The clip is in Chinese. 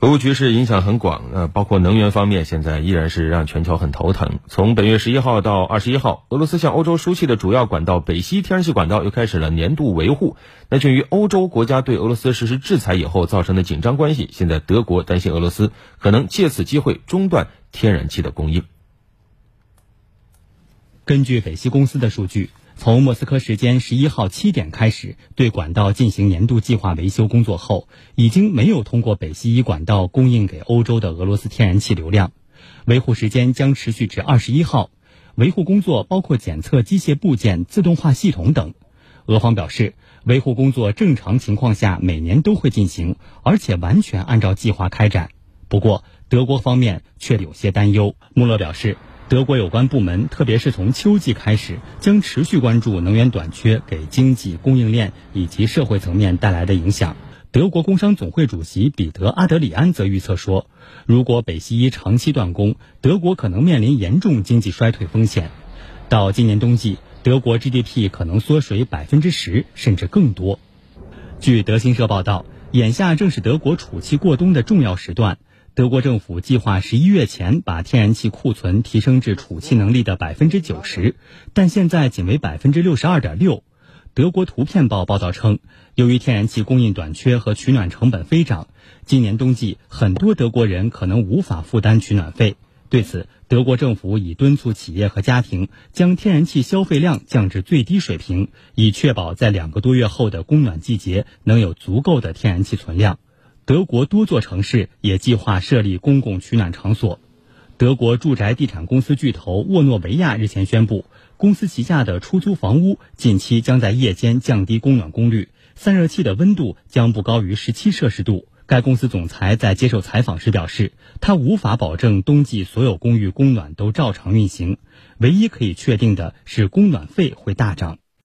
俄乌局势影响很广，呃，包括能源方面，现在依然是让全球很头疼。从本月十一号到二十一号，俄罗斯向欧洲输气的主要管道北溪天然气管道又开始了年度维护。那鉴于欧洲国家对俄罗斯实施制裁以后造成的紧张关系，现在德国担心俄罗斯可能借此机会中断天然气的供应。根据北溪公司的数据。从莫斯科时间十一号七点开始对管道进行年度计划维修工作后，已经没有通过北溪一管道供应给欧洲的俄罗斯天然气流量。维护时间将持续至二十一号。维护工作包括检测机械部件、自动化系统等。俄方表示，维护工作正常情况下每年都会进行，而且完全按照计划开展。不过，德国方面却有些担忧。穆勒表示。德国有关部门，特别是从秋季开始，将持续关注能源短缺给经济、供应链以及社会层面带来的影响。德国工商总会主席彼得·阿德里安则预测说，如果北溪一长期断供，德国可能面临严重经济衰退风险。到今年冬季，德国 GDP 可能缩水百分之十甚至更多。据德新社报道，眼下正是德国储气过冬的重要时段。德国政府计划十一月前把天然气库存提升至储气能力的百分之九十，但现在仅为百分之六十二点六。德国图片报报道称，由于天然气供应短缺和取暖成本飞涨，今年冬季很多德国人可能无法负担取暖费。对此，德国政府已敦促企业和家庭将天然气消费量降至最低水平，以确保在两个多月后的供暖季节能有足够的天然气存量。德国多座城市也计划设立公共取暖场所。德国住宅地产公司巨头沃诺维亚日前宣布，公司旗下的出租房屋近期将在夜间降低供暖功率，散热器的温度将不高于十七摄氏度。该公司总裁在接受采访时表示，他无法保证冬季所有公寓供暖都照常运行，唯一可以确定的是供暖费会大涨。